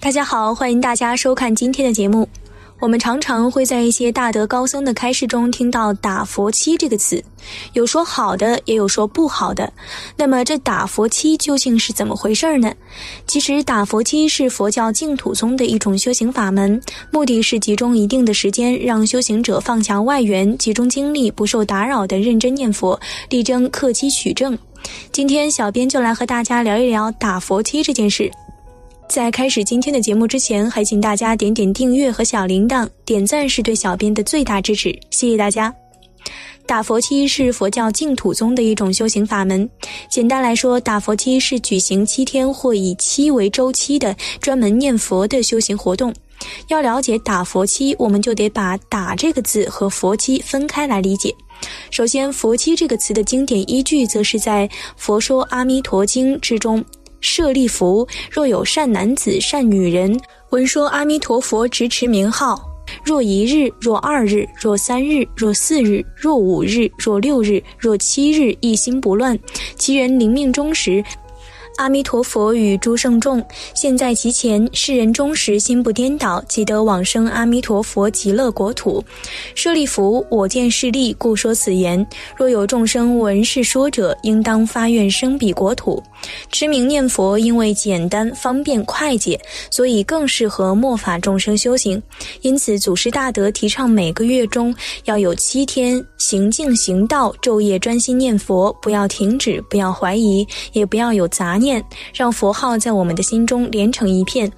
大家好，欢迎大家收看今天的节目。我们常常会在一些大德高僧的开示中听到“打佛七”这个词，有说好的，也有说不好的。那么这打佛七究竟是怎么回事呢？其实打佛七是佛教净土宗的一种修行法门，目的是集中一定的时间，让修行者放下外缘，集中精力，不受打扰的认真念佛，力争克期取证。今天小编就来和大家聊一聊打佛七这件事。在开始今天的节目之前，还请大家点点订阅和小铃铛，点赞是对小编的最大支持，谢谢大家。打佛七是佛教净土宗的一种修行法门。简单来说，打佛七是举行七天或以七为周期的专门念佛的修行活动。要了解打佛七，我们就得把“打”这个字和佛七分开来理解。首先，佛七这个词的经典依据，则是在《佛说阿弥陀经》之中。舍利弗，若有善男子、善女人，闻说阿弥陀佛，直持名号，若一日，若二日，若三日，若四日，若五日，若六日，若七日，一心不乱，其人临命终时。阿弥陀佛与诸圣众现在其前，世人终时心不颠倒，即得往生阿弥陀佛极乐国土。舍利弗，我见势利，故说此言。若有众生闻是说者，应当发愿生彼国土。持名念佛，因为简单方便快捷，所以更适合末法众生修行。因此，祖师大德提倡每个月中要有七天行静行道，昼夜专心念佛，不要停止，不要怀疑，也不要有杂念。念，让佛号在我们的心中连成一片。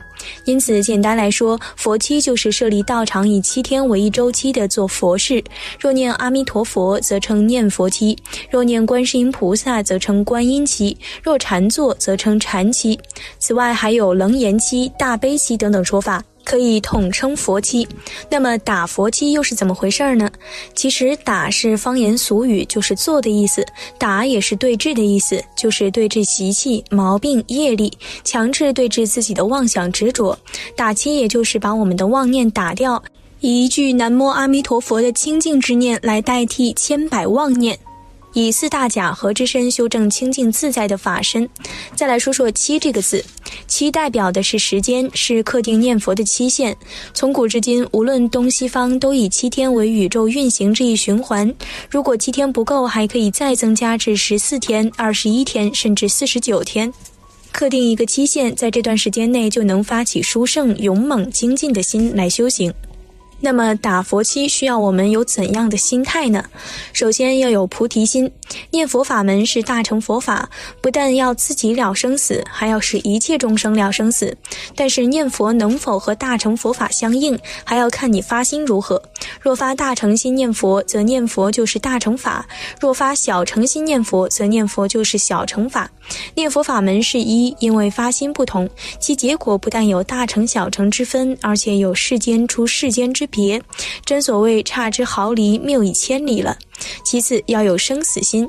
因此，简单来说，佛七就是设立道场，以七天为一周期的做佛事。若念阿弥陀佛，则称念佛期；若念观世音菩萨，则称观音期；若禅坐，则称禅期。此外，还有楞严期、大悲期等等说法。可以统称佛七，那么打佛七又是怎么回事呢？其实打是方言俗语，就是做的意思；打也是对治的意思，就是对治习气、毛病、业力，强制对治自己的妄想执着。打七也就是把我们的妄念打掉，以一句南无阿弥陀佛的清净之念来代替千百妄念。以四大假合之身修正清净自在的法身。再来说说七这个字，七代表的是时间，是刻定念佛的期限。从古至今，无论东西方，都以七天为宇宙运行这一循环。如果七天不够，还可以再增加至十四天、二十一天，甚至四十九天。刻定一个期限，在这段时间内就能发起殊胜、勇猛、精进的心来修行。那么打佛七需要我们有怎样的心态呢？首先要有菩提心，念佛法门是大乘佛法，不但要自己了生死，还要使一切众生了生死。但是念佛能否和大乘佛法相应，还要看你发心如何。若发大乘心念佛，则念佛就是大乘法；若发小乘心念佛，则念佛就是小乘法。念佛法门是一，因为发心不同，其结果不但有大乘小乘之分，而且有世间出世间之别。真所谓差之毫厘，谬以千里了。其次要有生死心，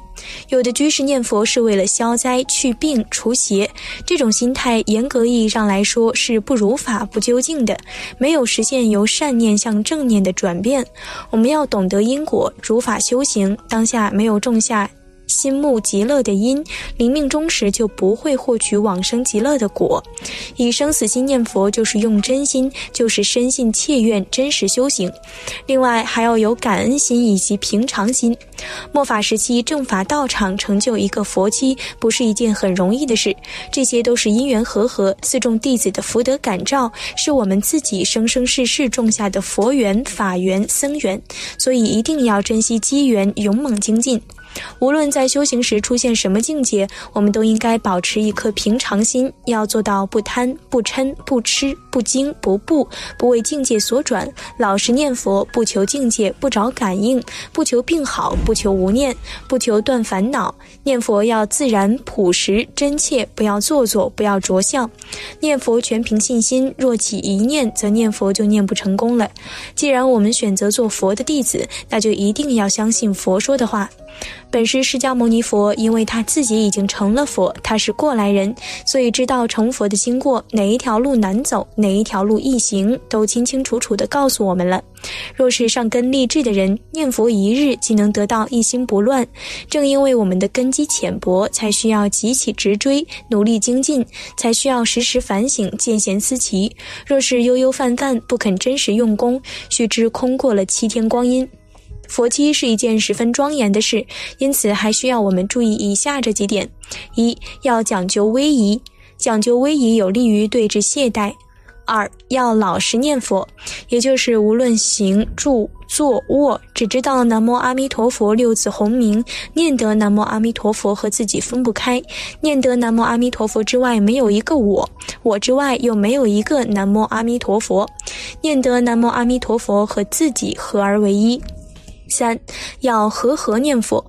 有的居士念佛是为了消灾去病除邪，这种心态严格意义上来说是不如法不究竟的，没有实现由善念向正念的转变。我们要懂得因果，如法修行，当下没有种下。心慕极乐的因，临命终时就不会获取往生极乐的果。以生死心念佛，就是用真心，就是深信切愿，真实修行。另外还要有感恩心以及平常心。末法时期，正法道场成就一个佛期，不是一件很容易的事。这些都是因缘和合，四众弟子的福德感召，是我们自己生生世世种下的佛缘、法缘、僧缘。所以一定要珍惜机缘，勇猛精进。无论在修行时出现什么境界，我们都应该保持一颗平常心，要做到不贪、不嗔、不痴、不惊、不怖，不为境界所转，老实念佛，不求境界，不找感应，不求病好，不求无念，不求断烦恼。念佛要自然、朴实、真切，不要做作，不要着相。念佛全凭信心，若起一念，则念佛就念不成功了。既然我们选择做佛的弟子，那就一定要相信佛说的话。本师释迦牟尼佛，因为他自己已经成了佛，他是过来人，所以知道成佛的经过，哪一条路难走，哪一条路易行，都清清楚楚地告诉我们了。若是上根立志的人，念佛一日即能得到一心不乱。正因为我们的根基浅薄，才需要急起直追，努力精进，才需要时时反省，见贤思齐。若是悠悠泛泛，不肯真实用功，须知空过了七天光阴。佛七是一件十分庄严的事，因此还需要我们注意以下这几点：一要讲究威仪，讲究威仪有利于对治懈怠；二要老实念佛，也就是无论行住坐卧，只知道南无阿弥陀佛六字洪名，念得南无阿弥陀佛和自己分不开，念得南无阿弥陀佛之外没有一个我，我之外又没有一个南无阿弥陀佛，念得南无阿弥陀佛和自己合而为一。三要和合念佛，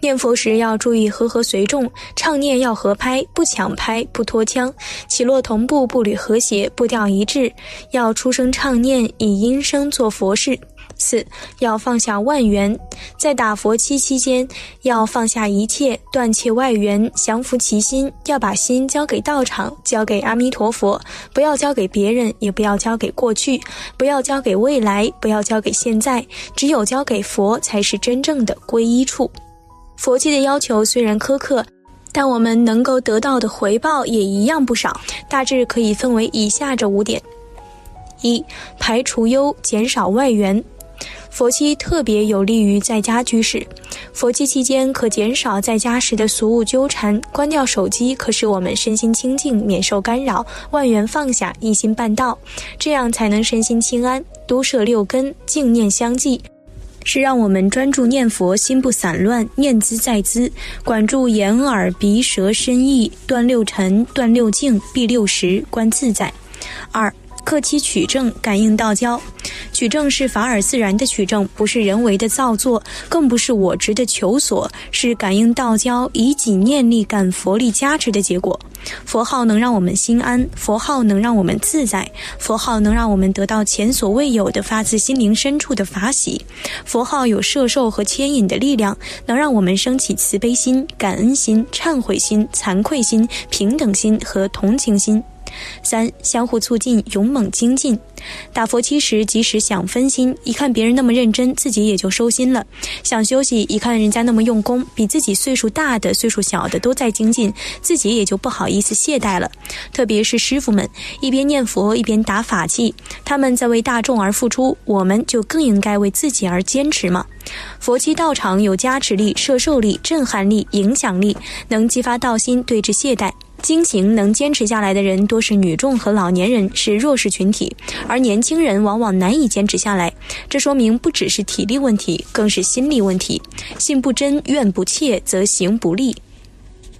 念佛时要注意和合随众，唱念要合拍，不抢拍，不拖腔，起落同步，步履和谐，步调一致，要出声唱念，以音声做佛事。四要放下万缘，在打佛七期间，要放下一切，断切外缘，降服其心，要把心交给道场，交给阿弥陀佛，不要交给别人，也不要交给过去，不要交给未来，不要交给现在，只有交给佛，才是真正的皈依处。佛七的要求虽然苛刻，但我们能够得到的回报也一样不少，大致可以分为以下这五点：一、排除忧，减少外缘。佛期特别有利于在家居士。佛期期间可减少在家时的俗务纠缠，关掉手机，可使我们身心清净，免受干扰，万缘放下，一心办道，这样才能身心清安。都摄六根，静念相继，是让我们专注念佛，心不散乱，念兹在兹，管住眼耳鼻舌身意，断六尘，断六境，闭六识，观自在。二。克期取证，感应道交。取证是法尔自然的取证，不是人为的造作，更不是我执的求索，是感应道交，以己念力感佛力加持的结果。佛号能让我们心安，佛号能让我们自在，佛号能让我们得到前所未有的发自心灵深处的法喜。佛号有摄受和牵引的力量，能让我们升起慈悲心、感恩心、忏悔心、惭愧心、平等心和同情心。三相互促进，勇猛精进。打佛七时，即使想分心，一看别人那么认真，自己也就收心了；想休息，一看人家那么用功，比自己岁数大的、岁数小的都在精进，自己也就不好意思懈怠了。特别是师傅们，一边念佛一边打法器，他们在为大众而付出，我们就更应该为自己而坚持嘛。佛七道场有加持力、摄受力、震撼力、影响力，能激发道心，对治懈怠。精行能坚持下来的人多是女众和老年人，是弱势群体，而年轻人往往难以坚持下来。这说明不只是体力问题，更是心理问题。信不真，怨不切，则行不利。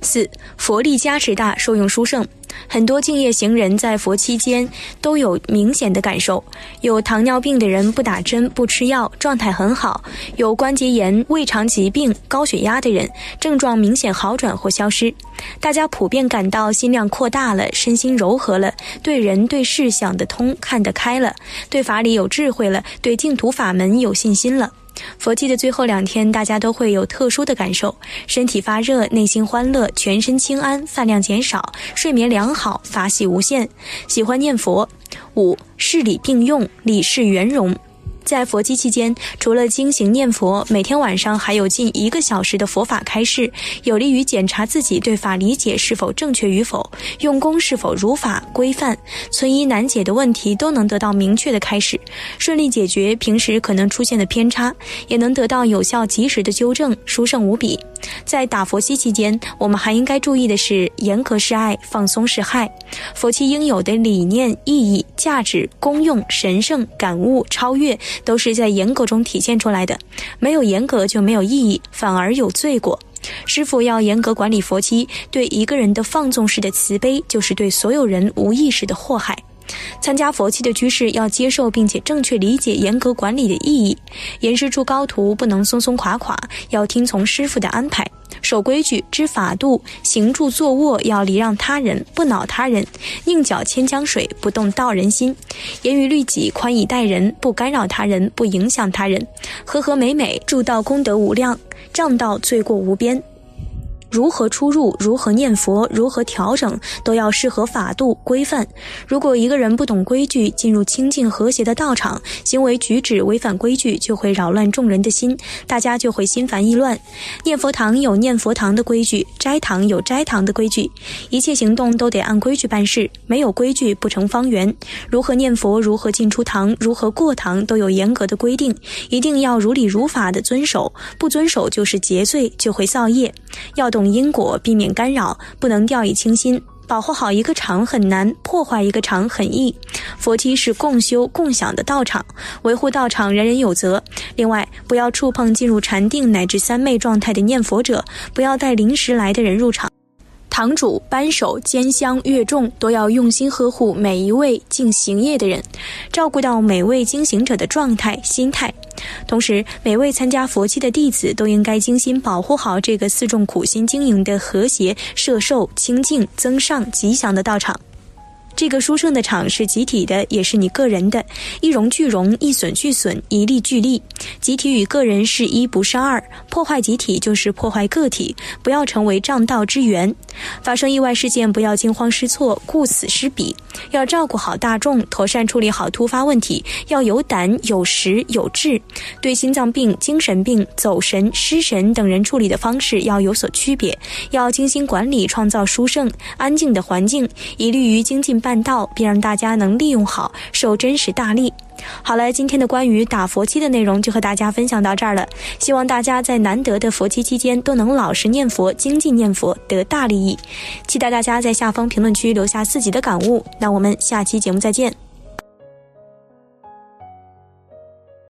四佛力加持大，受用殊胜。很多敬业行人在佛期间都有明显的感受。有糖尿病的人不打针不吃药，状态很好；有关节炎、胃肠疾病、高血压的人，症状明显好转或消失。大家普遍感到心量扩大了，身心柔和了，对人对事想得通、看得开了，对法理有智慧了，对净土法门有信心了。佛期的最后两天，大家都会有特殊的感受：身体发热，内心欢乐，全身轻安，饭量减少，睡眠良好，法喜无限，喜欢念佛。五事理并用，理事圆融。在佛期期间，除了经行念佛，每天晚上还有近一个小时的佛法开示，有利于检查自己对法理解是否正确与否，用功是否如法规范，存疑难解的问题都能得到明确的开始，顺利解决平时可能出现的偏差，也能得到有效及时的纠正，殊胜无比。在打佛期期间，我们还应该注意的是：严格是爱，放松是害。佛期应有的理念、意义、价值、功用、神圣、感悟、超越。都是在严格中体现出来的，没有严格就没有意义，反而有罪过。师傅要严格管理佛期，对一个人的放纵式的慈悲，就是对所有人无意识的祸害。参加佛期的居士要接受并且正确理解严格管理的意义。严师出高徒不能松松垮垮，要听从师傅的安排。守规矩，知法度，行住坐卧要礼让他人，不恼他人，宁搅千江水，不动道人心。严于律己，宽以待人，不干扰他人，不影响他人，和和美美，助道功德无量，仗道罪过无边。如何出入，如何念佛，如何调整，都要适合法度规范。如果一个人不懂规矩，进入清净和谐的道场，行为举止违反规矩，就会扰乱众人的心，大家就会心烦意乱。念佛堂有念佛堂的规矩，斋堂有斋堂的规矩，一切行动都得按规矩办事，没有规矩不成方圆。如何念佛，如何进出堂，如何过堂，都有严格的规定，一定要如理如法的遵守，不遵守就是结罪，就会造业。要懂。因果，避免干扰，不能掉以轻心。保护好一个场很难，破坏一个场很易。佛梯是共修共享的道场，维护道场人人有责。另外，不要触碰进入禅定乃至三昧状态的念佛者，不要带临时来的人入场。堂主、扳手、监香、乐众都要用心呵护每一位进行业的人，照顾到每位经行者的状态、心态。同时，每位参加佛期的弟子都应该精心保护好这个四众苦心经营的和谐、摄受、清净、增上、吉祥的道场。这个殊胜的场是集体的，也是你个人的，一荣俱荣，一损俱损，一利俱利。集体与个人是一不是二，破坏集体就是破坏个体，不要成为障道之源。发生意外事件，不要惊慌失措、顾此失彼，要照顾好大众，妥善处理好突发问题，要有胆、有识、有志。对心脏病、精神病、走神、失神等人处理的方式要有所区别，要精心管理，创造殊胜、安静的环境，以利于精进办道，并让大家能利用好，受真实大利。好了，今天的关于打佛七的内容就和大家分享到这儿了。希望大家在难得的佛七期间都能老实念佛、精进念佛，得大利益。期待大家在下方评论区留下自己的感悟。那我们下期节目再见。